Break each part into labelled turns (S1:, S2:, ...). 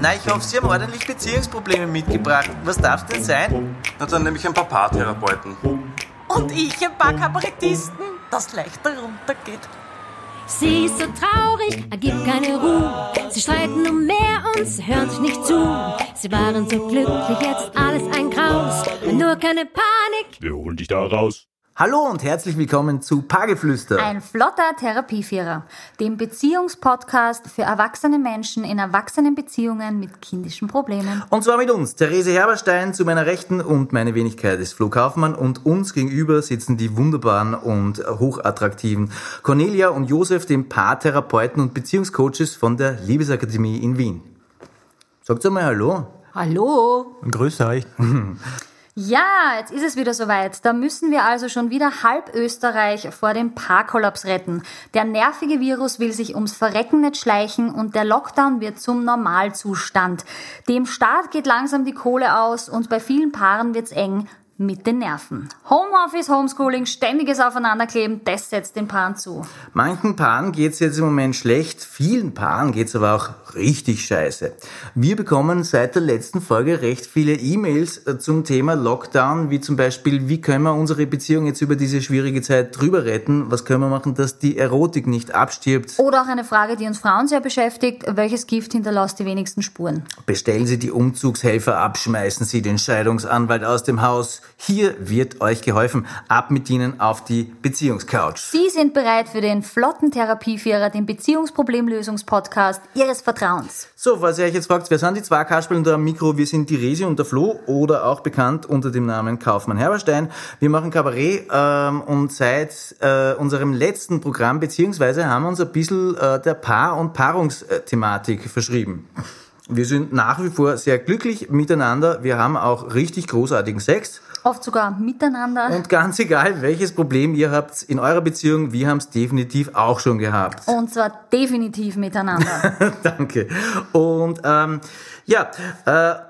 S1: Na, ich hoffe, Sie haben ordentlich Beziehungsprobleme mitgebracht. Was darf's denn sein?
S2: Na, dann nehme ich ein paar Paartherapeuten.
S3: Und ich ein paar Kabarettisten, das leichter runtergeht.
S4: Sie ist so traurig, er gibt keine Ruhe. Sie streiten um mehr und sie hören sich nicht zu. Sie waren so glücklich, jetzt alles ein Graus. Nur keine Panik.
S5: Wir holen dich da raus.
S1: Hallo und herzlich willkommen zu Pageflüster.
S6: Ein flotter Therapievierer, dem Beziehungspodcast für erwachsene Menschen in erwachsenen Beziehungen mit kindischen Problemen.
S1: Und zwar mit uns, Therese Herberstein zu meiner Rechten und meine Wenigkeit ist Flo Kaufmann und uns gegenüber sitzen die wunderbaren und hochattraktiven Cornelia und Josef, den Paartherapeuten und Beziehungscoaches von der Liebesakademie in Wien. Sagt einmal Hallo.
S6: Hallo.
S5: Und grüße euch.
S6: Ja, jetzt ist es wieder soweit. Da müssen wir also schon wieder halb Österreich vor dem Paarkollaps retten. Der nervige Virus will sich ums Verrecken nicht schleichen und der Lockdown wird zum Normalzustand. Dem Staat geht langsam die Kohle aus und bei vielen Paaren wird's eng mit den Nerven. Homeoffice, Homeschooling, ständiges Aufeinanderkleben, das setzt den Paaren zu.
S1: Manchen Paaren geht's jetzt im Moment schlecht, vielen Paaren geht's aber auch richtig scheiße. Wir bekommen seit der letzten Folge recht viele E-Mails äh, zum Thema Lockdown, wie zum Beispiel, wie können wir unsere Beziehung jetzt über diese schwierige Zeit drüber retten? Was können wir machen, dass die Erotik nicht abstirbt?
S6: Oder auch eine Frage, die uns Frauen sehr beschäftigt. Welches Gift hinterlässt die wenigsten Spuren?
S1: Bestellen Sie die Umzugshelfer ab, schmeißen Sie den Scheidungsanwalt aus dem Haus. Hier wird euch geholfen. Ab mit ihnen auf die Beziehungscouch.
S6: Sie sind bereit für den flotten Therapievierer, den Beziehungsproblemlösungspodcast Ihres Vertrauens.
S1: So, falls ihr euch jetzt fragt, wer sind die zwei Kasperlen da am Mikro? Wir sind die Resi und der Flo oder auch bekannt unter dem Namen Kaufmann Herberstein. Wir machen Kabarett ähm, und seit äh, unserem letzten Programm, beziehungsweise haben wir uns ein bisschen äh, der Paar- und Paarungsthematik verschrieben. Wir sind nach wie vor sehr glücklich miteinander. Wir haben auch richtig großartigen Sex.
S6: Oft sogar miteinander.
S1: Und ganz egal, welches Problem ihr habt in eurer Beziehung, wir haben es definitiv auch schon gehabt.
S6: Und zwar definitiv miteinander.
S1: Danke. Und ähm, ja, äh,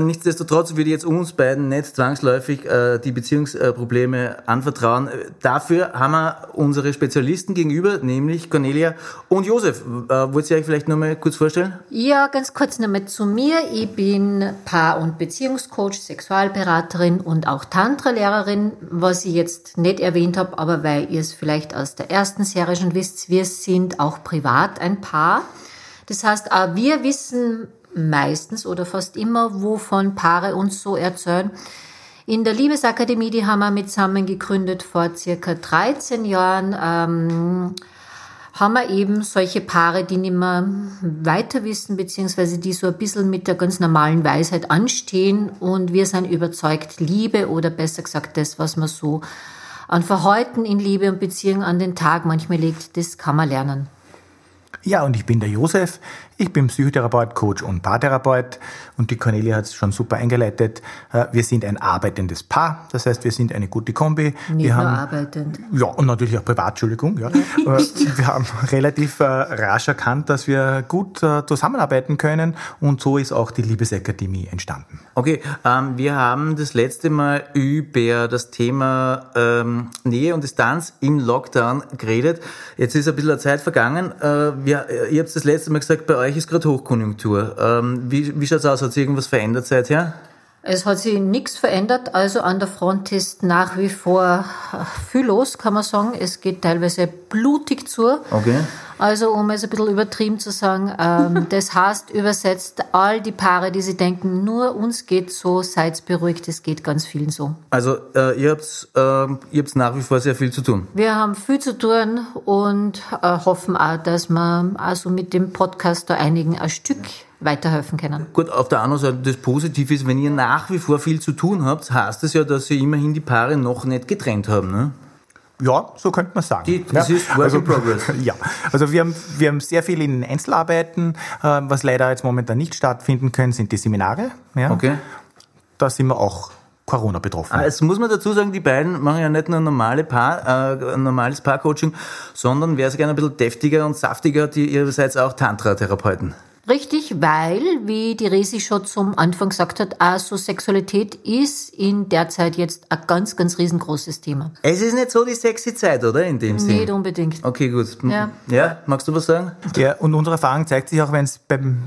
S1: Nichtsdestotrotz würde ich jetzt uns beiden nicht zwangsläufig äh, die Beziehungsprobleme anvertrauen. Dafür haben wir unsere Spezialisten gegenüber, nämlich Cornelia und Josef. Äh, wollt ihr euch vielleicht nur mal kurz vorstellen?
S7: Ja, ganz kurz nochmal zu mir. Ich bin Paar- und Beziehungscoach, Sexualberaterin und auch Tantra-Lehrerin, was ich jetzt nicht erwähnt habe, aber weil ihr es vielleicht aus der ersten Serie schon wisst, wir sind auch privat ein Paar. Das heißt, wir wissen meistens oder fast immer, wovon Paare uns so erzählen. In der Liebesakademie, die haben wir zusammen gegründet vor circa 13 Jahren, ähm, haben wir eben solche Paare, die nicht mehr weiter wissen, beziehungsweise die so ein bisschen mit der ganz normalen Weisheit anstehen. Und wir sind überzeugt, Liebe oder besser gesagt das, was man so an Verhalten in Liebe und Beziehung an den Tag manchmal legt, das kann man lernen.
S5: Ja, und ich bin der Josef. Ich bin Psychotherapeut, Coach und Paartherapeut. Und die Cornelia hat es schon super eingeleitet. Äh, wir sind ein arbeitendes Paar. Das heißt, wir sind eine gute Kombi.
S7: Nicht
S5: wir
S7: nur
S5: haben,
S7: arbeitend.
S5: Ja, und natürlich auch privat, Entschuldigung. Ja. Wir haben relativ äh, rasch erkannt, dass wir gut äh, zusammenarbeiten können. Und so ist auch die Liebesakademie entstanden.
S1: Okay, ähm, wir haben das letzte Mal über das Thema ähm, Nähe und Distanz im Lockdown geredet. Jetzt ist ein bisschen Zeit vergangen. Äh, wir, ihr habt das letzte Mal gesagt, bei euch ist gerade Hochkonjunktur. Ähm, wie wie schaut es aus? Hat sich irgendwas verändert seither?
S7: Es hat sich nichts verändert, also an der Front ist nach wie vor viel los, kann man sagen. Es geht teilweise blutig zu.
S1: Okay.
S7: Also um es ein bisschen übertrieben zu sagen, ähm, das heißt übersetzt, all die Paare, die sich denken, nur uns geht so, seid beruhigt, es geht ganz vielen so.
S1: Also äh, ihr habt äh, ihr habt's nach wie vor sehr viel zu tun.
S7: Wir haben viel zu tun und äh, hoffen auch, dass wir also mit dem Podcast da einigen ein Stück weiterhelfen können.
S1: Gut, auf der anderen Seite, das Positive ist, wenn ihr nach wie vor viel zu tun habt, heißt das ja, dass ihr immerhin die Paare noch nicht getrennt haben, ne?
S5: Ja, so könnte man sagen.
S1: Die- das ist Work in progress.
S5: Ja, also wir haben, wir haben sehr viel in Einzelarbeiten. Äh, was leider jetzt momentan nicht stattfinden können, sind die Seminare. Ja.
S1: Okay.
S5: Da sind wir auch Corona betroffen.
S1: Ah, Jetzt muss man dazu sagen, die beiden machen ja nicht nur normale Paar, äh, ein normales Paarcoaching, sondern wer es gerne ein bisschen deftiger und saftiger hat, die, ihr seid auch Tantra-Therapeuten.
S7: Richtig, weil, wie die Resi schon zum Anfang gesagt hat, also Sexualität ist in der Zeit jetzt ein ganz, ganz riesengroßes Thema.
S1: Es ist nicht so die sexy Zeit, oder? In dem Sinn.
S7: Nicht unbedingt.
S1: Okay, gut.
S7: Ja.
S1: ja, magst du was sagen?
S5: Ja, und unsere Erfahrung zeigt sich auch, wenn es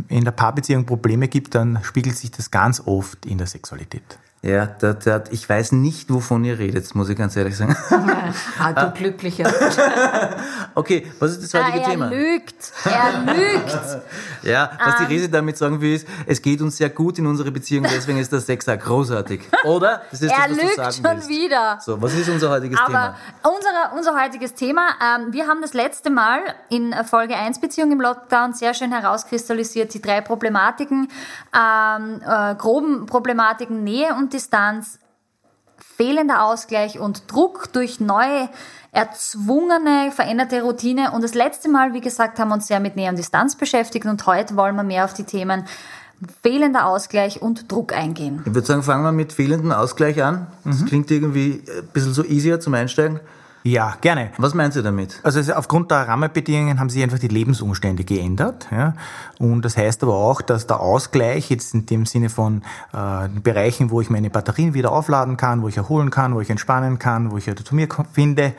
S5: in der Paarbeziehung Probleme gibt, dann spiegelt sich das ganz oft in der Sexualität.
S1: Ja, der, der, ich weiß nicht, wovon ihr redet, muss ich ganz ehrlich sagen.
S7: Ah, du Glücklicher.
S1: Okay, was ist das heutige
S6: Ah, er
S1: Thema?
S6: lügt. Er lügt.
S1: Ja, was
S6: Ähm.
S1: die Resi damit sagen will, ist, es geht uns sehr gut in unserer Beziehung, deswegen ist der Sex auch großartig. Oder? Das ist
S6: er
S1: das, was
S6: lügt
S1: du sagen
S6: schon
S1: willst.
S6: wieder.
S1: So, was ist unser heutiges
S6: Aber
S1: Thema?
S6: unsere, unser heutiges Thema, ähm, wir haben das letzte Mal in Folge 1 Beziehung im Lockdown sehr schön herauskristallisiert, die drei Problematiken, ähm, äh, groben Problematiken Nähe und Distanz, fehlender Ausgleich und Druck durch neue, erzwungene, veränderte Routine. Und das letzte Mal, wie gesagt, haben wir uns sehr mit Nähe und Distanz beschäftigt und heute wollen wir mehr auf die Themen fehlender Ausgleich und Druck eingehen.
S1: Ich würde sagen, fangen wir mit fehlendem Ausgleich an. Das
S6: Mhm.
S1: klingt irgendwie ein bisschen so easier zum Einsteigen.
S5: Ja, gerne.
S1: Was meinst du damit?
S5: Also aufgrund der Rahmenbedingungen haben sich einfach die Lebensumstände geändert. Ja? Und das heißt aber auch, dass der Ausgleich jetzt in dem Sinne von äh, Bereichen, wo ich meine Batterien wieder aufladen kann, wo ich erholen kann, wo ich entspannen kann, wo ich zu mir finde,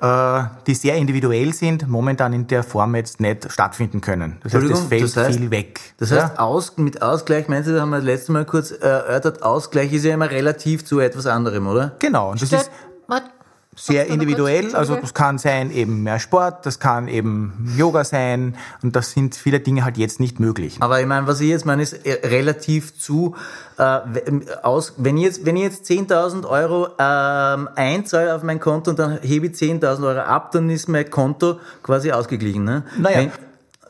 S5: äh, die sehr individuell sind, momentan in der Form jetzt nicht stattfinden können. Das heißt, es
S1: Entschuldigung,
S5: fällt
S1: das heißt-
S5: viel weg.
S1: Das
S5: ja?
S1: heißt, aus, mit Ausgleich, meinst du, da haben wir das letzte Mal kurz erörtert, Ausgleich ist ja immer relativ zu etwas anderem, oder?
S5: Genau, und das ist
S7: Warte,
S5: sehr individuell. Also das kann sein eben mehr Sport, das kann eben Yoga sein und das sind viele Dinge halt jetzt nicht möglich.
S1: Aber ich meine, was ich jetzt meine, ist äh, relativ zu, äh, w- aus, wenn ich jetzt, wenn ich jetzt 10.000 Euro ähm, einzahle auf mein Konto und dann hebe ich 10.000 Euro ab, dann ist mein Konto quasi ausgeglichen. Ne?
S5: Naja.
S1: Wenn,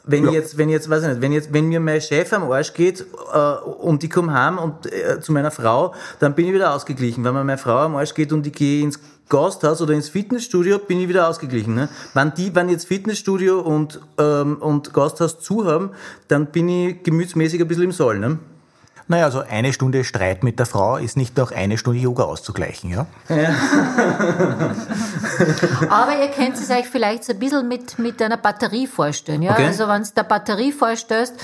S1: wenn
S5: Ja.
S1: ich jetzt, wenn jetzt, weiß ich nicht, wenn jetzt, wenn mir mein Chef am Arsch geht äh, und ich komme heim und äh, zu meiner Frau, dann bin ich wieder ausgeglichen. Wenn mir meine Frau am Arsch geht und ich gehe ins Gasthaus oder ins Fitnessstudio, bin ich wieder ausgeglichen. Ne? Wenn die, wenn jetzt Fitnessstudio und ähm, und Gasthaus zu haben, dann bin ich gemütsmäßig ein bisschen im Soll. Ne?
S5: Naja, also eine Stunde Streit mit der Frau ist nicht durch eine Stunde Yoga auszugleichen, ja?
S7: Aber ihr könnt es euch vielleicht so ein bisschen mit, mit einer Batterie vorstellen. Ja?
S1: Okay.
S7: Also wenn es der Batterie vorstellst,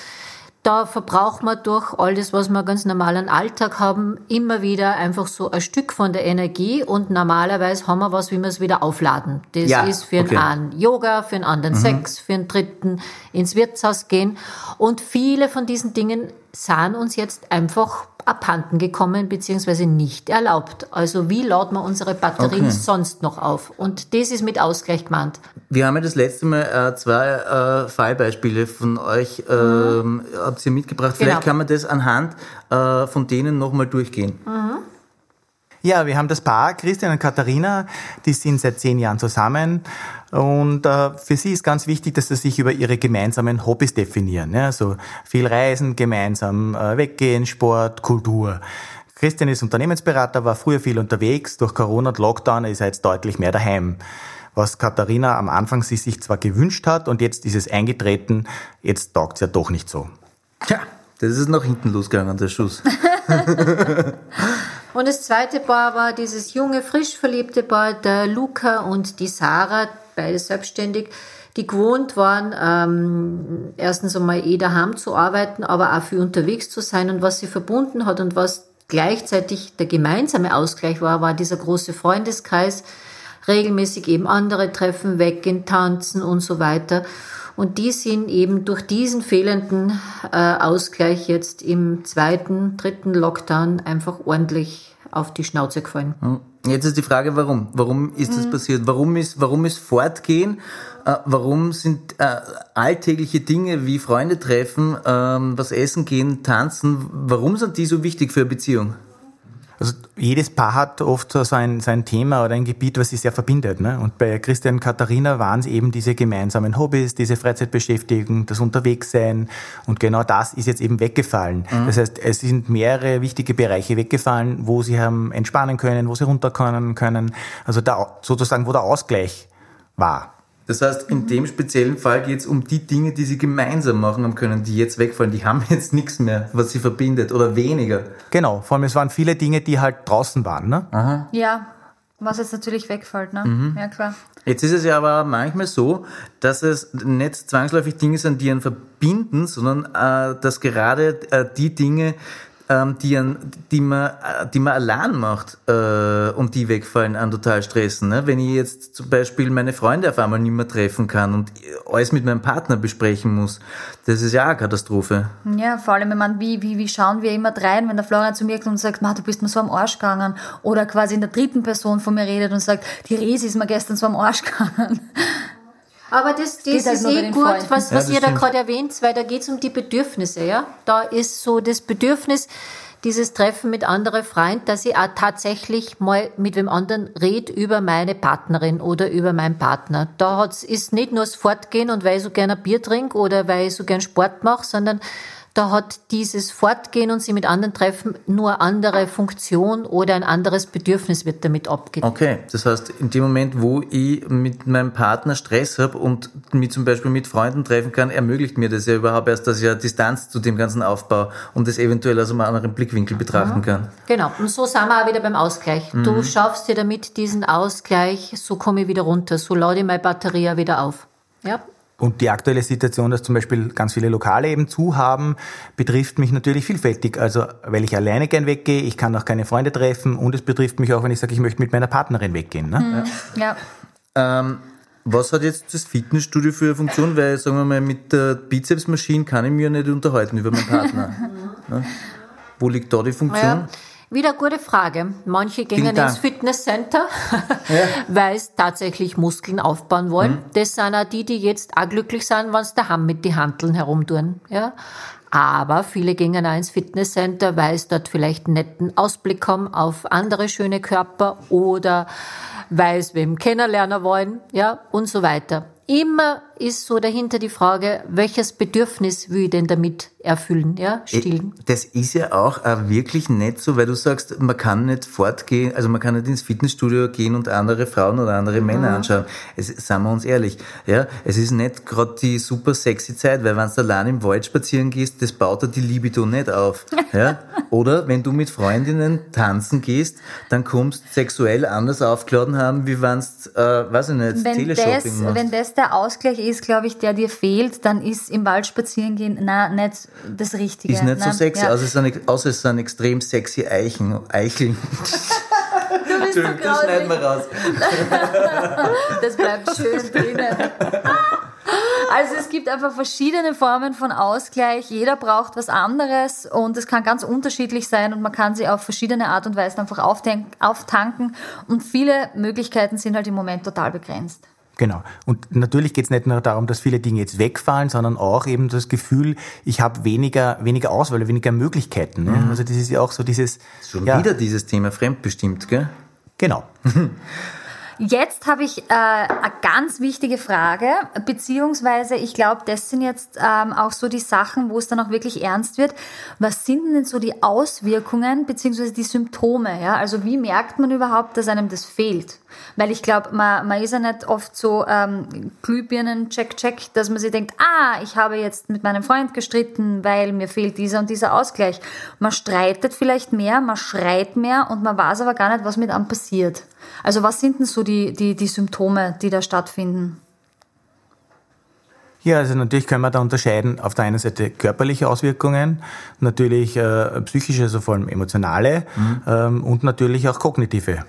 S7: da verbraucht man durch all das, was wir ganz normal im Alltag haben, immer wieder einfach so ein Stück von der Energie und normalerweise haben wir was, wie wir es wieder aufladen. Das
S1: Ja,
S7: ist für
S1: okay.
S7: einen Yoga, für einen anderen Sex, für einen dritten ins Wirtshaus gehen. Und viele von diesen Dingen sind uns jetzt einfach abhanden gekommen beziehungsweise nicht erlaubt. Also wie laden wir unsere Batterien
S1: Okay.
S7: sonst noch auf? Und das ist mit Ausgleich gemeint.
S1: Wir haben ja das letzte Mal äh, zwei äh, Fallbeispiele von euch ähm, habt ihr mitgebracht. Vielleicht
S7: Genau.
S1: kann man das anhand äh, von denen nochmal durchgehen.
S5: Ja, wir haben das Paar, Christian und Katharina, die sind seit zehn Jahren zusammen. Und äh, für sie ist ganz wichtig, dass sie sich über ihre gemeinsamen Hobbys definieren. Ja? Also viel Reisen, gemeinsam äh, weggehen, Sport, Kultur. Christian ist Unternehmensberater, war früher viel unterwegs. Durch Corona und Lockdown ist er jetzt deutlich mehr daheim. Was Katharina am Anfang sich, sich zwar gewünscht hat und jetzt ist es eingetreten, jetzt taugt es ja doch nicht so.
S1: Tja, das ist nach hinten losgegangen, der Schuss.
S7: Und das zweite Paar war dieses junge, frisch verliebte Paar, der Luca und die Sarah, beide selbstständig, die gewohnt waren, ähm, erstens einmal eh daheim zu arbeiten, aber auch viel unterwegs zu sein. Und was sie verbunden hat und was gleichzeitig der gemeinsame Ausgleich war, war dieser große Freundeskreis, regelmäßig eben andere treffen, weggehen, tanzen und so weiter. Und die sind eben durch diesen fehlenden äh, Ausgleich jetzt im zweiten, dritten Lockdown einfach ordentlich auf die Schnauze gefallen.
S1: Jetzt ist die Frage, warum? Warum ist
S7: Mhm.
S1: das passiert? Warum ist, warum ist Fortgehen? Äh, warum sind äh, alltägliche Dinge wie Freunde treffen, ähm, was essen gehen, tanzen, warum sind die so wichtig für eine Beziehung?
S5: Also jedes Paar hat oft so ein, sein Thema oder ein Gebiet, was sie sehr verbindet. Ne? Und bei Christian und Katharina waren es eben diese gemeinsamen Hobbys, diese Freizeitbeschäftigung, das Unterwegssein. Und genau das ist jetzt eben weggefallen. Das heißt, es sind mehrere wichtige Bereiche weggefallen, wo sie haben entspannen können, wo sie runterkommen können. Also da, sozusagen, wo der Ausgleich war.
S1: Das heißt, in dem speziellen Fall geht es um die Dinge, die sie gemeinsam machen haben können, die jetzt wegfallen. Die haben jetzt nichts mehr, was sie verbindet oder weniger.
S5: Genau, vor allem es waren viele Dinge, die halt draußen waren. Ne?
S6: Ja. Was jetzt natürlich wegfällt, ne? Ja, klar.
S1: Jetzt ist es ja aber manchmal so, dass es nicht zwangsläufig Dinge sind, die einen verbinden, sondern äh, dass gerade äh, die Dinge, die, an, die, man, äh, die man allein macht äh, und die wegfallen, an total stressen. Ne? Wenn ich jetzt zum Beispiel meine Freunde auf einmal nicht mehr treffen kann und alles mit meinem Partner besprechen muss, das ist ja auch eine Katastrophe.
S6: Ja, vor allem, ich meine, wie, wie, wie schauen wir immer rein, wenn der Florian zu mir kommt und sagt, Ma, du bist mir so am Arsch gegangen. Oder quasi in der dritten Person von mir redet und sagt, die Resi ist mir gestern so am Arsch gegangen.
S7: Aber das, das
S6: halt
S7: ist eh gut,
S6: Freunden.
S7: was,
S1: Ja,
S7: was
S1: das
S7: ihr da gerade erwähnt, weil da geht es um die Bedürfnisse. Ja? Da ist so das Bedürfnis, dieses Treffen mit anderen Freunden, dass ich auch tatsächlich mal mit wem anderen rede über meine Partnerin oder über meinen Partner. Da hat's, ist nicht nur das Fortgehen und weil ich so gerne ein Bier trinke oder weil ich so gern Sport mache, sondern da hat dieses Fortgehen und sie mit anderen treffen nur eine andere Funktion oder ein anderes Bedürfnis wird damit abgedeckt.
S1: Okay, das heißt, in dem Moment, wo ich mit meinem Partner Stress habe und mich zum Beispiel mit Freunden treffen kann, ermöglicht mir das ja überhaupt erst, dass ich eine Distanz zu dem ganzen Aufbau und das eventuell aus einem anderen Blickwinkel betrachten kann.
S7: Genau, und so sind wir auch wieder beim Ausgleich. Du schaffst dir damit diesen Ausgleich, so komme ich wieder runter, so lade ich meine Batterie auch wieder auf. Ja,
S5: Und die aktuelle Situation, dass zum Beispiel ganz viele Lokale eben zu haben, betrifft mich natürlich vielfältig. Also, weil ich alleine gern weggehe, ich kann auch keine Freunde treffen und es betrifft mich auch, wenn ich sage, ich möchte mit meiner Partnerin weggehen. Ne?
S6: Ja.
S1: Ähm, was hat jetzt das Fitnessstudio für eine Funktion? Weil, sagen wir mal, mit der Bizepsmaschine kann ich mich ja nicht unterhalten über meinen Partner. ne? Wo liegt da die Funktion?
S7: ja. Wieder gute Frage. Manche
S1: Dank.
S7: ins Fitnesscenter, weil es tatsächlich Muskeln aufbauen wollen. Das sind auch die, die jetzt auch glücklich sind, wenn sie daheim mit die Hanteln herumtun. Ja? Aber viele gehen auch ins Fitnesscenter, weil sie dort vielleicht einen netten Ausblick haben auf andere schöne Körper oder weil sie wem kennenlernen wollen, ja, und so weiter. Immer ist so dahinter die Frage, welches Bedürfnis will ich denn damit erfüllen, ja, stillen.
S1: Das ist ja auch äh, wirklich nicht so, weil du sagst, man kann nicht fortgehen, also man kann nicht ins Fitnessstudio gehen und andere Frauen oder andere Männer anschauen. Es, seien wir uns ehrlich, ja, es ist nicht gerade die super sexy Zeit, weil wenn du allein im Wald spazieren gehst, das baut dir die Libido nicht auf, ja. Oder wenn du mit Freundinnen tanzen gehst, dann kommst sexuell anders aufgeladen haben, wie wenn du, äh, weiß ich nicht,
S6: Wenn
S1: Teleshopping
S6: das,
S1: machst.
S6: wenn das der Ausgleich ist, glaube ich, der dir fehlt, dann ist im Wald spazieren gehen, na, nicht das Richtige.
S1: ist nicht so
S6: Nein,
S1: sexy,
S6: ja.
S1: außer es sind, außer es sind extrem sexy Eichen, Eicheln.
S6: Du bist so
S1: das schneiden wir raus.
S6: Das bleibt schön drinnen. Also es gibt einfach verschiedene Formen von Ausgleich. Jeder braucht was anderes und es kann ganz unterschiedlich sein und man kann sie auf verschiedene Art und Weise einfach auftank- auftanken und viele Möglichkeiten sind halt im Moment total begrenzt.
S5: Genau. Und natürlich geht es nicht nur darum, dass viele Dinge jetzt wegfallen, sondern auch eben das Gefühl, ich habe weniger, weniger Auswahl, weniger Möglichkeiten. Ne? Also das ist ja auch so dieses...
S1: Schon
S5: ja,
S1: wieder dieses Thema fremdbestimmt, gell?
S5: Genau.
S6: Jetzt habe ich äh, eine ganz wichtige Frage, beziehungsweise ich glaube, das sind jetzt ähm, auch so die Sachen, wo es dann auch wirklich ernst wird. Was sind denn so die Auswirkungen beziehungsweise die Symptome? Ja? Also wie merkt man überhaupt, dass einem das fehlt? Weil ich glaube, man, man ist ja nicht oft so ähm, Glühbirnen, check, check, dass man sich denkt, ah, ich habe jetzt mit meinem Freund gestritten, weil mir fehlt dieser und dieser Ausgleich. Man streitet vielleicht mehr, man schreit mehr und man weiß aber gar nicht, was mit einem passiert. Also was sind denn so die, die, die Symptome, die da stattfinden?
S5: Ja, also natürlich können wir da unterscheiden auf der einen Seite körperliche Auswirkungen, natürlich äh, psychische, also vor allem emotionale ähm, und natürlich auch kognitive.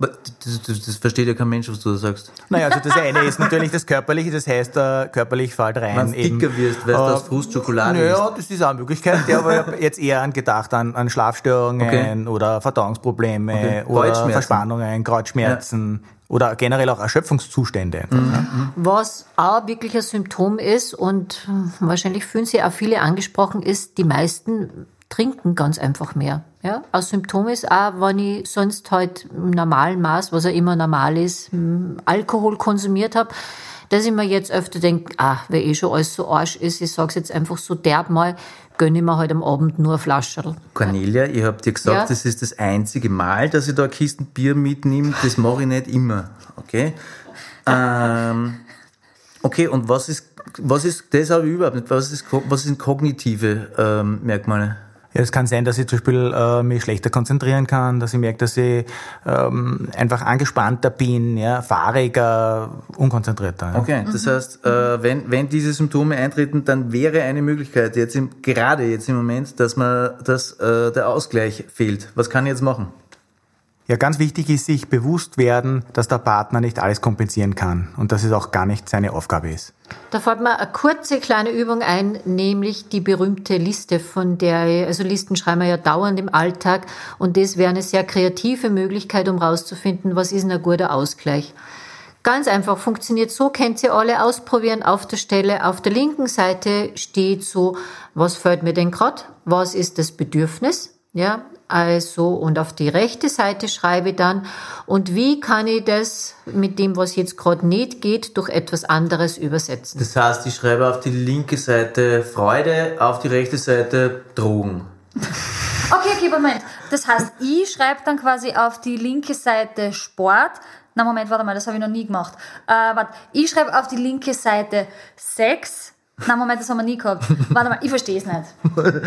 S5: Ja?
S1: Das, das, das versteht ja kein Mensch, was du da sagst.
S5: Naja, also das eine ist natürlich das Körperliche, das heißt, äh, körperlich fällt rein.
S1: Wenn du dicker wirst, weil du
S5: äh,
S1: aus Frust Schokolade
S5: Naja,
S1: isst.
S5: das ist auch eine Möglichkeit. Ja, aber ich habe jetzt eher an gedacht an, an Schlafstörungen oder Verdauungsprobleme
S1: Okay.
S5: oder. Verspannungen, Kreuzschmerzen oder generell auch Erschöpfungszustände.
S7: Was auch wirklich ein Symptom ist und wahrscheinlich fühlen sich auch viele angesprochen, ist, die meisten trinken ganz einfach mehr. Ja? Ein Symptom ist auch, wenn ich sonst halt im normalen Maß, was ja immer normal ist, hm, Alkohol konsumiert habe, dass ich mir jetzt öfter denke, ah, weil eh schon alles so arsch ist, ich sag's jetzt einfach so derb mal, gönne ich mir halt am Abend nur ein Flascherl.
S1: Cornelia, ich hab dir gesagt,
S7: Ja.
S1: das ist das einzige Mal, dass ich da eine Kisten Bier mitnehme. Das mache ich nicht immer. Okay? Ähm, okay, und was ist, was ist, das habe ich überhaupt nicht, was, ist, was sind kognitive ähm, Merkmale?
S5: Ja, es kann sein, dass ich zum Beispiel äh, mich schlechter konzentrieren kann, dass ich merke, dass ich ähm, einfach angespannter bin, ja, fahriger, unkonzentrierter. Ja.
S1: Okay, das heißt, äh, wenn, wenn diese Symptome eintreten, dann wäre eine Möglichkeit, jetzt im, gerade jetzt im Moment, dass man dass, äh, der Ausgleich fehlt. Was kann ich jetzt machen?
S5: Ja, ganz wichtig ist sich bewusst werden, dass der Partner nicht alles kompensieren kann und dass es auch gar nicht seine Aufgabe ist.
S7: Da fällt mir eine kurze kleine Übung ein, nämlich die berühmte Liste, von der, also Listen schreiben wir ja dauernd im Alltag und das wäre eine sehr kreative Möglichkeit, um rauszufinden, was ist ein guter Ausgleich. Ganz einfach, funktioniert so, kennt ihr alle ausprobieren auf der Stelle. Auf der linken Seite steht so, was fällt mir denn gerade? Was ist das Bedürfnis? Ja, also, und auf die rechte Seite schreibe ich dann, und wie kann ich das mit dem, was jetzt gerade nicht geht, durch etwas anderes übersetzen?
S1: Das heißt, ich schreibe auf die linke Seite Freude, auf die rechte Seite Drogen.
S6: Okay, okay, Moment. Das heißt, ich schreibe dann quasi auf die linke Seite Sport. Na Moment, warte mal, das habe ich noch nie gemacht. Äh, warte, ich schreibe auf die linke Seite Sex. Na Moment, das haben wir nie gehabt. Warte mal, ich verstehe es nicht.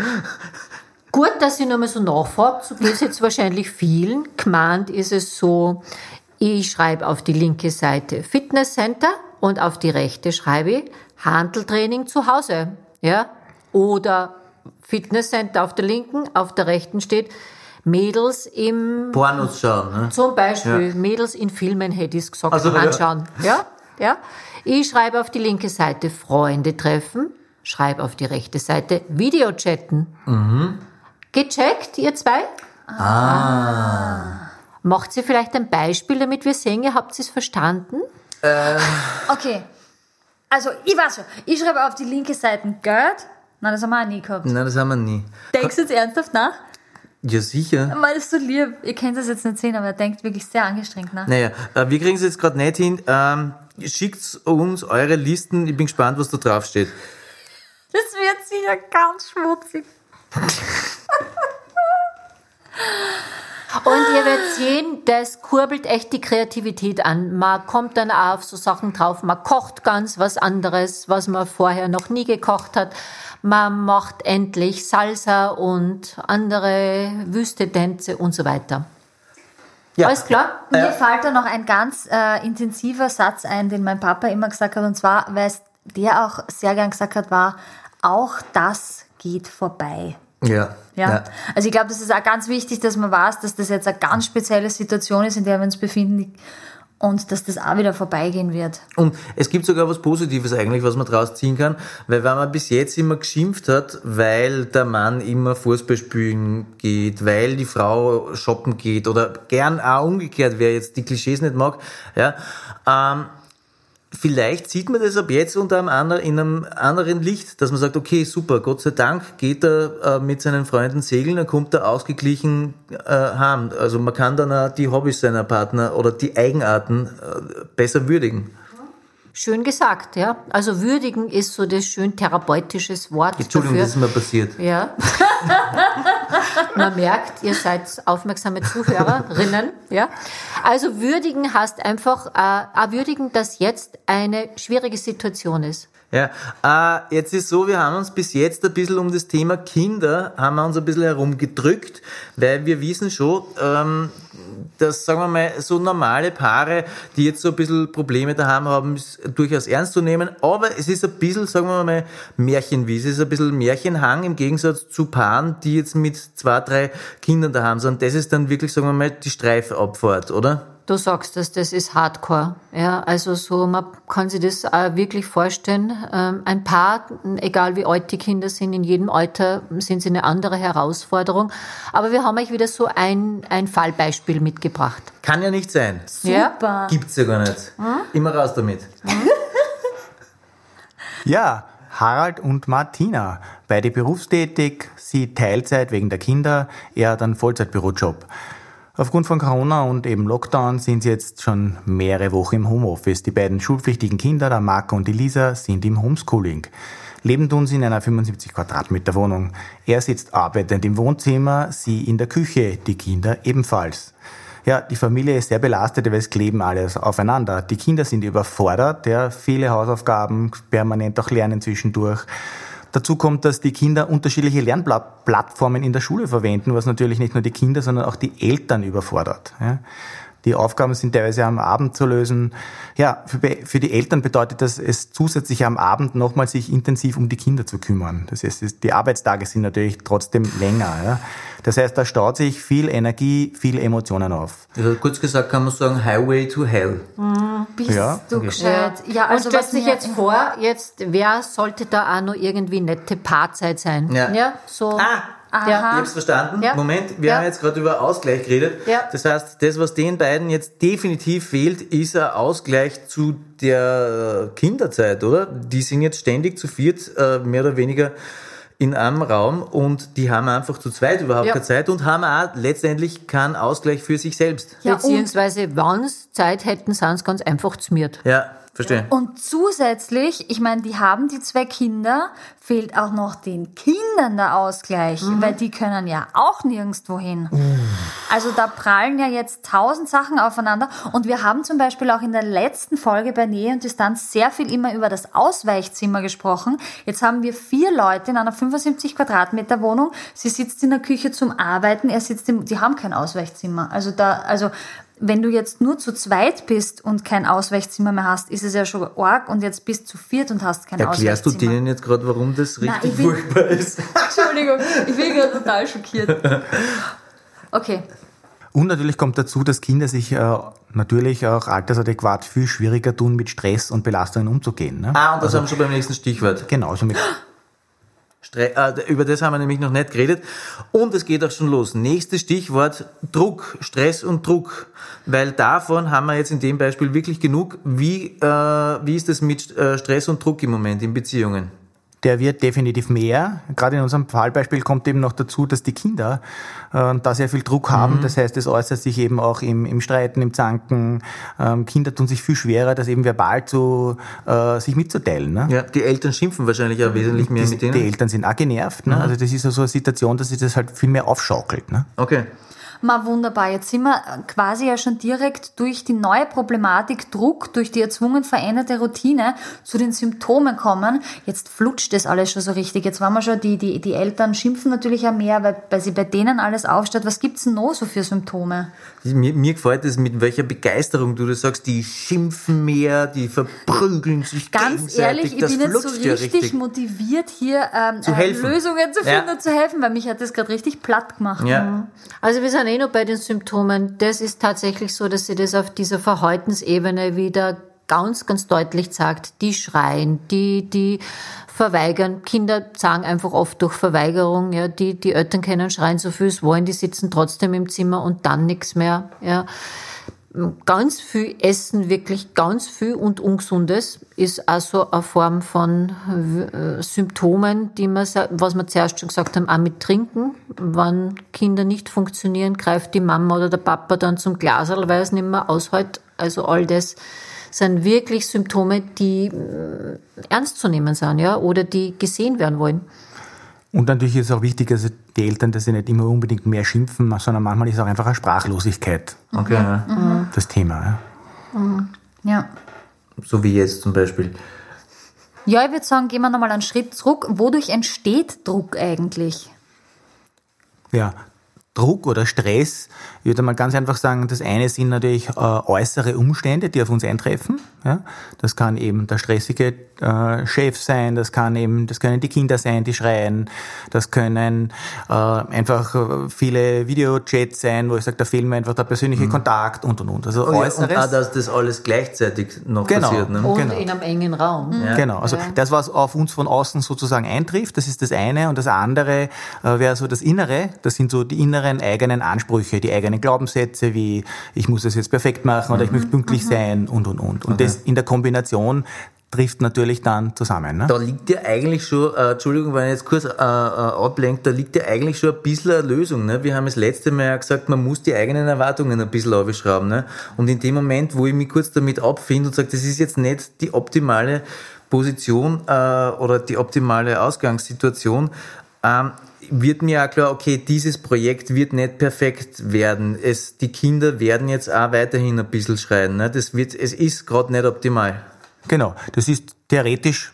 S7: Gut, dass ihr nochmal so nachfragt, so geht es jetzt wahrscheinlich vielen. Gemeint ist es so, ich schreibe auf die linke Seite Fitnesscenter und auf die rechte schreibe ich Handeltraining zu Hause. Ja? Oder Fitnesscenter auf der linken, auf der rechten steht Mädels im
S1: Pornos schauen, ne?
S7: zum Beispiel Mädels in Filmen hätte ich es gesagt,
S1: Also, ja.
S7: anschauen. Ja. ja, Ich schreibe auf die linke Seite Freunde treffen, schreibe auf die rechte Seite Videochatten. Gecheckt, ihr zwei? Ah. Macht sie vielleicht ein Beispiel, damit wir sehen, ihr habt es verstanden?
S6: Okay. Also, ich weiß schon. Ich schreibe auf die linke Seite Geld. Nein, das haben wir auch nie gehabt.
S1: Nein, das haben wir nie.
S6: Denkst du jetzt ernsthaft nach?
S1: Ja, sicher.
S6: Weil das ist so lieb. Ihr könnt das jetzt nicht sehen, aber er denkt wirklich sehr angestrengt nach.
S1: Naja, äh, wir kriegen es jetzt gerade nicht hin. Ähm, schickt uns eure Listen. Ich bin gespannt, was da drauf steht.
S6: Das wird sicher ganz schmutzig.
S7: Und ihr werdet sehen, das kurbelt echt die Kreativität an. Man kommt dann auch auf so Sachen drauf. Man kocht ganz was anderes, was man vorher noch nie gekocht hat. Man macht endlich Salsa und andere Wüstetänze und so weiter.
S1: Ja.
S7: Alles klar?
S6: Mir fällt da noch ein ganz äh, intensiver Satz ein, den mein Papa immer gesagt hat, und zwar, weil es der auch sehr gern gesagt hat, war, auch das geht vorbei.
S1: Ja.
S6: Ja. Also ich glaube, das ist auch ganz wichtig, dass man weiß, dass das jetzt eine ganz spezielle Situation ist, in der wir uns befinden und dass das auch wieder vorbeigehen wird.
S1: Und es gibt sogar was Positives eigentlich, was man daraus ziehen kann, weil wenn man bis jetzt immer geschimpft hat, weil der Mann immer Fußball spielen geht, weil die Frau shoppen geht oder gern auch umgekehrt, wer jetzt die Klischees nicht mag, ja, ähm, vielleicht sieht man das ab jetzt unter einem anderen, in einem anderen Licht, dass man sagt, okay, super, Gott sei Dank geht er äh, mit seinen Freunden segeln, dann kommt er ausgeglichen äh, heim. Also man kann dann auch die Hobbys seiner Partner oder die Eigenarten äh, besser würdigen.
S7: Schön gesagt, ja. Also würdigen ist so das schön therapeutisches Wort
S1: Entschuldigung,
S7: dafür.
S1: das ist mir passiert.
S7: Ja. Man merkt, ihr seid aufmerksame Zuhörerinnen. Ja. Also würdigen heißt einfach, äh, auch würdigen, dass jetzt eine schwierige Situation ist.
S1: Ja, äh, jetzt ist so, wir haben uns bis jetzt ein bisschen um das Thema Kinder, haben wir uns ein bisschen herumgedrückt, weil wir wissen schon, ähm, dass, sagen wir mal, so normale Paare, die jetzt so ein bisschen Probleme daheim haben, ist durchaus ernst zu nehmen, aber es ist ein bisschen, sagen wir mal, Märchenwies, es ist ein bisschen Märchenhang im Gegensatz zu Paaren, die jetzt mit zwei, drei Kindern daheim sind. Das ist dann wirklich, sagen wir mal, die Streifabfahrt, oder?
S7: Du sagst es, das ist Hardcore. Ja, also so, man kann sich das auch wirklich vorstellen. Ähm, ein Paar, egal wie alt die Kinder sind, in jedem Alter sind sie eine andere Herausforderung. Aber wir haben euch wieder so ein, ein Fallbeispiel mitgebracht.
S1: Kann ja nicht sein.
S7: Ja?
S6: Super.
S1: Gibt's ja gar nicht. Immer raus damit.
S5: Ja, Harald und Martina, beide berufstätig, sie Teilzeit wegen der Kinder, er hat einen Vollzeitbürojob. Aufgrund von Corona und eben Lockdown sind sie jetzt schon mehrere Wochen im Homeoffice. Die beiden schulpflichtigen Kinder, der Marco und die Lisa, sind im Homeschooling. Leben tun sie in einer 75 Quadratmeter Wohnung. Er sitzt arbeitend im Wohnzimmer, sie in der Küche, die Kinder ebenfalls. Ja, die Familie ist sehr belastet, weil es kleben alles aufeinander. Die Kinder sind überfordert, ja, viele Hausaufgaben, permanent auch lernen zwischendurch. Dazu kommt, dass die Kinder unterschiedliche Lernplattformen in der Schule verwenden, was natürlich nicht nur die Kinder, sondern auch die Eltern überfordert. Ja. Die Aufgaben sind teilweise am Abend zu lösen. Ja, für, für die Eltern bedeutet das, es zusätzlich am Abend nochmal sich intensiv um die Kinder zu kümmern. Das heißt, die Arbeitstage sind natürlich trotzdem länger. Ja. Das heißt, da staut sich viel Energie, viel Emotionen auf.
S1: Also kurz gesagt kann man sagen, Highway to Hell.
S6: Bist
S5: Ja,
S6: du
S5: okay.
S6: gescheit? Ja, also was
S7: sich
S6: mir-
S7: jetzt vor, jetzt, wer sollte da auch noch irgendwie nette Paarzeit sein?
S1: Ja.
S7: so.
S1: Ah,
S6: Aha.
S1: Ich hab's verstanden.
S7: Ja.
S1: Moment, wir
S7: Ja.
S1: haben jetzt gerade über Ausgleich geredet.
S7: Ja.
S1: Das heißt, das, was den beiden jetzt definitiv fehlt, ist ein Ausgleich zu der äh, Kinderzeit, oder? Die sind jetzt ständig zu viert, äh, mehr oder weniger in einem Raum und die haben einfach zu zweit überhaupt
S7: Ja.
S1: keine Zeit und haben auch letztendlich keinen Ausgleich für sich selbst.
S6: Ja,
S7: Beziehungsweise, wenn sie Zeit hätten, sind sie ganz einfach zmiert.
S1: Ja, verstehe.
S6: Und zusätzlich, ich meine, die haben die zwei Kinder, fehlt auch noch den Kindern der Ausgleich, weil die können ja auch nirgendwo hin. Also da prallen ja jetzt tausend Sachen aufeinander. Und wir haben zum Beispiel auch in der letzten Folge bei Nähe und Distanz sehr viel immer über das Ausweichzimmer gesprochen. Jetzt haben wir vier Leute in einer 75 Quadratmeter Wohnung. Sie sitzt in der Küche zum Arbeiten, er sitzt im, die haben kein Ausweichzimmer. Also da, also wenn du jetzt nur zu zweit bist und kein Ausweichzimmer mehr hast, ist es ja schon arg und jetzt bist du zu viert und hast kein
S1: Erklärst du
S6: Ausweichzimmer.
S1: denen jetzt gerade, warum das
S6: Nein,
S1: richtig
S6: ich bin-
S1: furchtbar ist?
S6: Entschuldigung, ich bin gerade total schockiert. Okay.
S5: Und natürlich kommt dazu, dass Kinder sich äh, natürlich auch altersadäquat viel schwieriger tun, mit Stress und Belastungen umzugehen. Ne?
S1: Ah, und das haben wir schon beim nächsten Stichwort.
S5: Genau, so mit
S1: über das haben wir nämlich noch nicht geredet. Und es geht auch schon los. Nächstes Stichwort Druck, Stress und Druck. Weil davon haben wir jetzt in dem Beispiel wirklich genug. Wie, äh, wie ist es mit äh, Stress und Druck im Moment in Beziehungen?
S5: Der wird definitiv mehr. Gerade in unserem Fallbeispiel kommt eben noch dazu, dass die Kinder äh, da sehr viel Druck haben. Das heißt, es äußert sich eben auch im, im Streiten, im Zanken. Ähm, Kinder tun sich viel schwerer, das eben verbal zu äh, sich mitzuteilen. Ne?
S1: Ja, die Eltern schimpfen wahrscheinlich auch wesentlich mehr
S5: die,
S1: mit denen.
S5: die Eltern sind auch genervt. Ne? Also das ist so eine Situation, dass sich das halt viel mehr aufschaukelt. Ne?
S1: Okay.
S6: Mal wunderbar. Jetzt sind wir quasi ja schon direkt durch die neue Problematik Druck, durch die erzwungen veränderte Routine zu den Symptomen kommen. Jetzt flutscht das alles schon so richtig. Jetzt waren wir schon, die, die, die Eltern schimpfen natürlich auch mehr, weil, weil sie bei denen alles aufsteht. Was gibt's denn noch so für Symptome?
S1: Mir, mir gefällt es, mit welcher Begeisterung du das sagst. Die schimpfen mehr, die verprügeln sich
S6: Ganz ehrlich, ich
S1: das
S6: bin jetzt so
S1: ja
S6: richtig, motiviert, hier ähm,
S1: Zu
S6: äh. Lösungen zu
S1: Ja.
S6: finden und zu helfen, weil mich hat das gerade richtig platt gemacht.
S1: Ja.
S7: Also wir sind eh noch bei den Symptomen. Das ist tatsächlich so, dass sie das auf dieser Verhaltensebene wieder ganz, ganz deutlich sagt. Die schreien, die, die verweigern. Kinder sagen einfach oft durch Verweigerung, ja, die, die Eltern können schreien, so viel es wollen, die sitzen trotzdem im Zimmer und dann nichts mehr, ja. Ganz viel Essen, wirklich ganz viel und Ungesundes ist also eine Form von äh, Symptomen, die man, was wir zuerst schon gesagt haben, auch mit Trinken. Wenn Kinder nicht funktionieren, greift die Mama oder der Papa dann zum Glaserl, weil es nicht mehr aushält. Also all das sind wirklich Symptome, die äh, ernst zu nehmen sind, ja, oder die gesehen werden wollen.
S5: Und natürlich ist es auch wichtig, dass die Eltern, dass sie nicht immer unbedingt mehr schimpfen, sondern manchmal ist auch einfach eine Sprachlosigkeit
S1: Okay, ja.
S5: das Thema. Ja.
S6: Ja.
S1: So wie jetzt zum Beispiel.
S6: Ja, ich würde sagen, gehen wir nochmal einen Schritt zurück. Wodurch entsteht Druck eigentlich?
S5: Ja, Druck oder Stress, ich würde mal ganz einfach sagen, das eine sind natürlich äh, äußere Umstände, die auf uns eintreffen. Ja? Das kann eben der stressige äh, Chef sein, das kann eben, das können die Kinder sein, die schreien, das können äh, einfach äh, viele Videochats sein, wo ich sage, da fehlt mir einfach der persönliche Kontakt und und und. Also
S1: Oh ja, und
S5: äußeres.
S1: auch, dass das alles gleichzeitig noch
S5: Genau.
S1: passiert. Ne?
S7: Und
S5: Genau.
S7: in einem engen Raum.
S5: Genau, also das, was auf uns von außen sozusagen eintrifft, das ist das eine und das andere äh, wäre so das Innere, das sind so die inneren eigenen Ansprüche, die eigenen Glaubenssätze, wie ich muss das jetzt perfekt machen oder ich möchte pünktlich sein und und und. Und das in der Kombination trifft natürlich dann zusammen. Ne?
S1: Da liegt ja eigentlich schon, äh, Entschuldigung, wenn ich jetzt kurz äh, äh, ablenkt, da liegt ja eigentlich schon ein bisschen eine Lösung. Ne? Wir haben das letzte Mal ja gesagt, man muss die eigenen Erwartungen ein bisschen aufschrauben. Ne? Und in dem Moment, wo ich mich kurz damit abfinde und sage, das ist jetzt nicht die optimale Position äh, oder die optimale Ausgangssituation, ähm, wird mir auch klar, okay, dieses Projekt wird nicht perfekt werden. Es, die Kinder werden jetzt auch weiterhin ein bisschen schreien. Ne? Das wird, es ist gerade nicht optimal.
S5: Genau, das ist theoretisch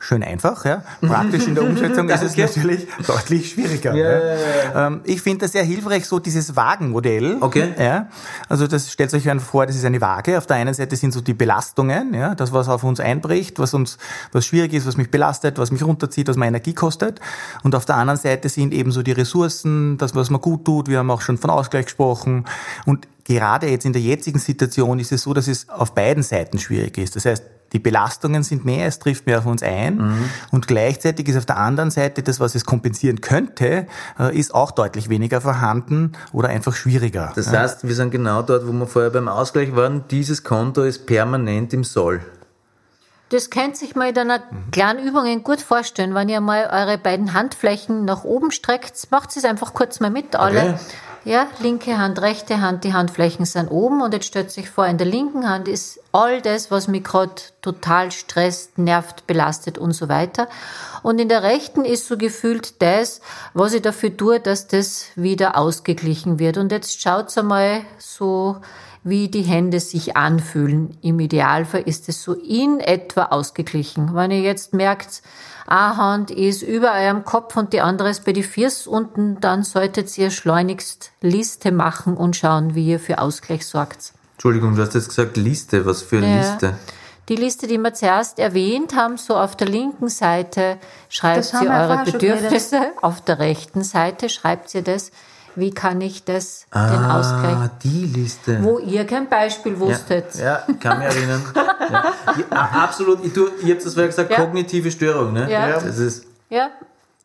S5: schön einfach. Ja. Praktisch in der Umsetzung ist es natürlich deutlich schwieriger.
S1: Ja,
S5: ja, Ähm, ich finde das sehr hilfreich, so dieses Wagenmodell.
S1: Okay.
S5: Ja. Also das stellt euch einfach vor, das ist eine Waage. Auf der einen Seite sind so die Belastungen, ja, das, was auf uns einbricht, was uns, was schwierig ist, was mich belastet, was mich runterzieht, was mir Energie kostet. Und auf der anderen Seite sind eben so die Ressourcen, das, was mir gut tut. Wir haben auch schon von Ausgleich gesprochen. Und gerade jetzt in der jetzigen Situation ist es so, dass es auf beiden Seiten schwierig ist. Das heißt, die Belastungen sind mehr, es trifft mehr auf uns ein und gleichzeitig ist auf der anderen Seite das, was es kompensieren könnte, äh, ist auch deutlich weniger vorhanden oder einfach schwieriger.
S1: Das heißt, wir sind genau dort, wo wir vorher beim Ausgleich waren. Dieses Konto ist permanent im Soll.
S7: Das könnt sich mal in einer kleinen Übung gut vorstellen, wenn ihr mal eure beiden Handflächen nach oben streckt. Macht es einfach kurz mal mit, alle.
S1: Okay.
S7: Ja, linke Hand, rechte Hand, die Handflächen sind oben und jetzt stellt sich vor, in der linken Hand ist all das, was mich gerade total stresst, nervt, belastet und so weiter. Und in der rechten ist so gefühlt das, was ich dafür tue, dass das wieder ausgeglichen wird. Und jetzt schaut's einmal so, wie die Hände sich anfühlen. Im Idealfall ist es so in etwa ausgeglichen. Wenn ihr jetzt merkt, eine Hand ist über eurem Kopf und die andere ist bei die Füße unten, dann solltet ihr schleunigst Liste machen und schauen, wie ihr für Ausgleich sorgt.
S1: Entschuldigung, du hast jetzt gesagt Liste. Was für eine
S7: Ja.
S1: Liste?
S7: Die Liste, die wir zuerst erwähnt haben, so auf der linken Seite schreibt ihr eure Bedürfnisse, auf der rechten Seite schreibt ihr das, wie kann ich das, den Ausgleich,
S1: Ah, die Liste.
S7: wo ihr kein Beispiel wusstet.
S1: Ja, ja, kann mich erinnern. ja. Ja, absolut. Ich, tu, ich habe das vorher gesagt,
S7: Ja.
S1: kognitive Störung. Ne?
S7: Ja.
S1: Das ist,
S7: Ja,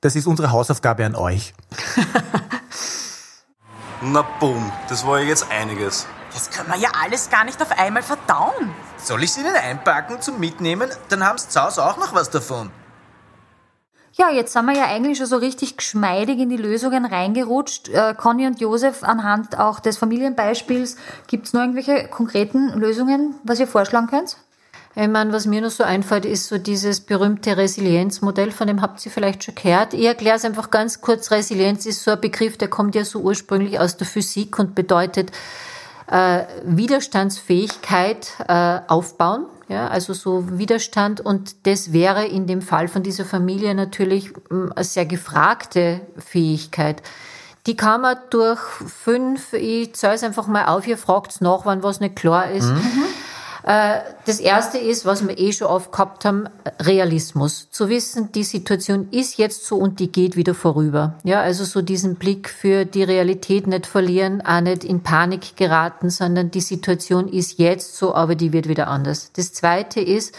S5: Das ist unsere Hausaufgabe an euch.
S2: Na boom, das war ja jetzt einiges.
S3: Das können wir ja alles gar nicht auf einmal verdauen.
S1: soll ich sie denn einpacken zum Mitnehmen? Dann haben sie zu Hause auch noch was davon.
S6: Ja, jetzt sind wir ja eigentlich schon so richtig geschmeidig in die Lösungen reingerutscht. Äh, Conny und Josef, anhand auch des Familienbeispiels, gibt es noch irgendwelche konkreten Lösungen, was ihr vorschlagen könnt?
S7: Ich meine, was mir noch so einfällt, ist so dieses berühmte Resilienzmodell, von dem habt ihr vielleicht schon gehört. Ich erkläre es einfach ganz kurz. Resilienz ist so ein Begriff, der kommt ja so ursprünglich aus der Physik und bedeutet äh, Widerstandsfähigkeit äh, aufbauen. Ja, also so Widerstand und das wäre in dem Fall von dieser Familie natürlich mm, eine sehr gefragte Fähigkeit. Die kann man durch fünf, ich zähle es einfach mal auf, ihr fragt nach, wann was nicht klar ist. Äh, Das erste ist, was wir eh schon oft gehabt haben, Realismus. Zu wissen, die Situation ist jetzt so und die geht wieder vorüber. Ja, also so diesen Blick für die Realität nicht verlieren, auch nicht in Panik geraten, sondern die Situation ist jetzt so, aber die wird wieder anders. Das zweite ist,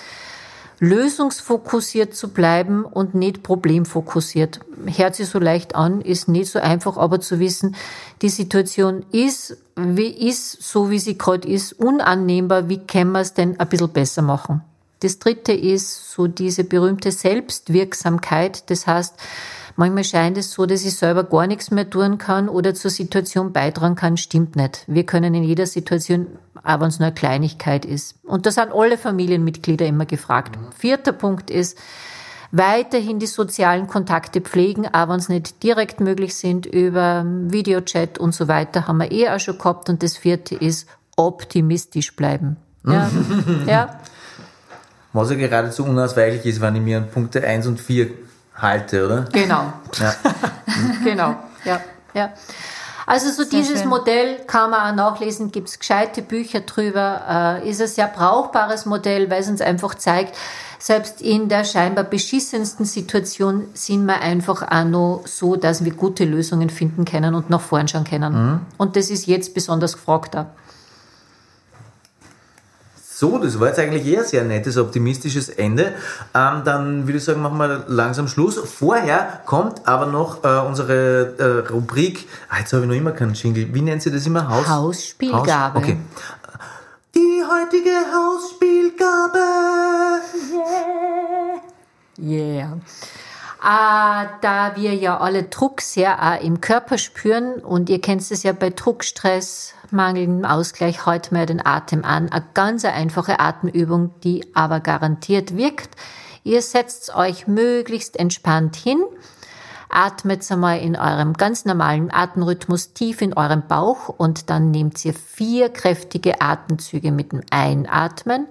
S7: lösungsfokussiert zu bleiben und nicht problemfokussiert. Hört sich so leicht an, ist nicht so einfach, aber zu wissen, die Situation ist, wie ist, so wie sie gerade ist, unannehmbar, wie können wir es denn ein bisschen besser machen? Das dritte ist so diese berühmte Selbstwirksamkeit. Das heißt, manchmal scheint es so, dass ich selber gar nichts mehr tun kann oder zur Situation beitragen kann. Stimmt nicht. Wir können in jeder Situation, auch wenn es nur eine Kleinigkeit ist. Und da sind alle Familienmitglieder immer gefragt. Vierter Punkt ist, weiterhin die sozialen Kontakte pflegen, auch wenn es nicht direkt möglich sind, über Videochat und so weiter, haben wir eh auch schon gehabt. Und das vierte ist, optimistisch bleiben. Ja, ja.
S1: Was ja geradezu unausweichlich ist, wenn ich mir an Punkte 1 und 4 halte, oder?
S7: Genau.
S1: Ja.
S7: genau. Ja, ja. Also so dieses
S6: schön.
S7: Modell kann man auch nachlesen, gibt es gescheite Bücher drüber, äh, ist ein sehr brauchbares Modell, weil es uns einfach zeigt, selbst in der scheinbar beschissensten Situation sind wir einfach auch noch so, dass wir gute Lösungen finden können und nach vorn schauen können. Und das ist jetzt besonders gefragt. Auch.
S1: So, das war jetzt eigentlich eher sehr nettes, optimistisches Ende. Ähm, dann würde ich sagen, machen wir langsam Schluss. Vorher kommt aber noch äh, unsere äh, Rubrik. Ah, jetzt habe ich noch immer keinen Jingle. Wie nennt sie das immer? Haus
S7: Hausspielgabe.
S1: Haus? Okay. Die heutige Hausspielgabe.
S7: Yeah. Äh, da wir ja alle Druck sehr auch im Körper spüren und ihr kennt es ja bei Druck, Stress, mangelndem Ausgleich, heute mal den Atem an. Eine ganz einfache Atemübung, die aber garantiert wirkt. Ihr setzt euch möglichst entspannt hin, atmet einmal in eurem ganz normalen Atemrhythmus tief in eurem Bauch und dann nehmt ihr vier kräftige Atemzüge mit dem Einatmen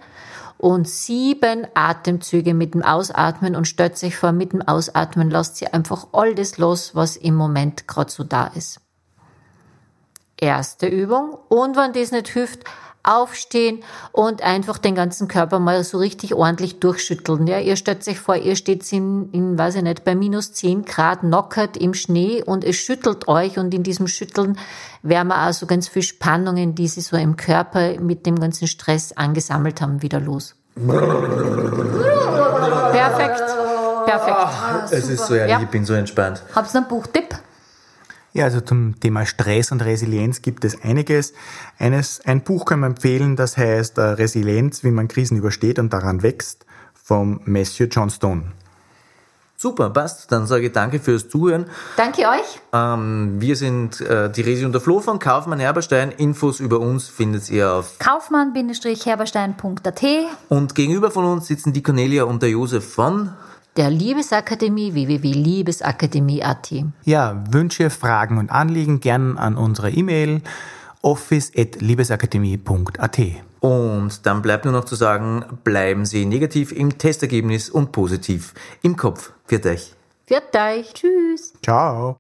S7: und sieben Atemzüge mit dem Ausatmen und stellt sich vor, mit dem Ausatmen lasst sie einfach all das los, was im Moment gerade so da ist. Erste Übung. Und wenn das nicht hilft, aufstehen und einfach den ganzen Körper mal so richtig ordentlich durchschütteln. Ja, ihr stellt euch vor, ihr steht in, in, weiß ich nicht, bei minus 10 Grad knockert im Schnee und es schüttelt euch und in diesem Schütteln werden wir auch so ganz viel Spannungen, die sie so im Körper mit dem ganzen Stress angesammelt haben, wieder los. Perfekt. Perfekt.
S1: Ah, es ist so ehrlich,
S7: Ja.
S1: ich bin so entspannt.
S6: Habt ihr einen Buchtipp?
S5: Ja, also zum Thema Stress und Resilienz gibt es einiges. Eines, ein Buch kann man empfehlen, das heißt äh, Resilienz, wie man Krisen übersteht und daran wächst, vom Matthew John Stone.
S1: Super, passt. Dann sage ich danke fürs Zuhören.
S7: Danke euch.
S1: Ähm, wir sind äh, die Resi und der Flo von Kaufmann Herberstein. Infos über uns findet ihr auf.
S6: Kaufmann-herberstein.at
S1: Und gegenüber von uns sitzen die Cornelia und der Josef von.
S7: Der Liebesakademie www.liebesakademie.at.
S5: Ja, Wünsche, Fragen und Anliegen gern an unsere E-Mail office.liebesakademie.at.
S1: Und dann bleibt nur noch zu sagen, bleiben Sie negativ im Testergebnis und positiv im Kopf. Für euch.
S7: Viert euch. Tschüss.
S5: Ciao.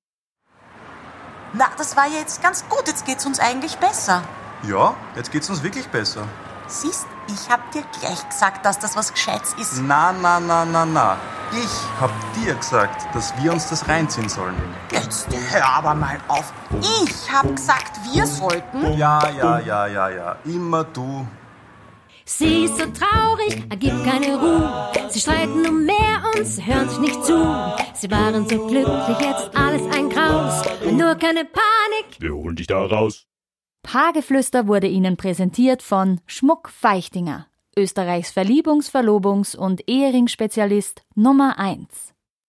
S3: Na, das war ja jetzt ganz gut. Jetzt geht's uns eigentlich besser.
S2: Ja, jetzt geht's uns wirklich besser.
S3: Siehst, ich hab dir gleich gesagt, dass das was Gescheites ist.
S2: Na, na, na, na, na. Ich hab dir gesagt, dass wir uns das reinziehen sollen.
S3: Jetzt hör aber mal auf. Ich hab gesagt, wir sollten.
S2: Ja, ja, ja, ja, ja. Immer du.
S4: Sie ist so traurig, er gibt keine Ruhe. Sie streiten um mehr und sie hören sich nicht zu. Sie waren so glücklich, jetzt alles ein Graus. Nur keine Panik.
S8: Wir holen dich da raus.
S9: Paargeflüster wurde Ihnen präsentiert von Schmuck Feichtinger, Österreichs Verliebungs-, Verlobungs- und Ehering-Spezialist Nummer 1.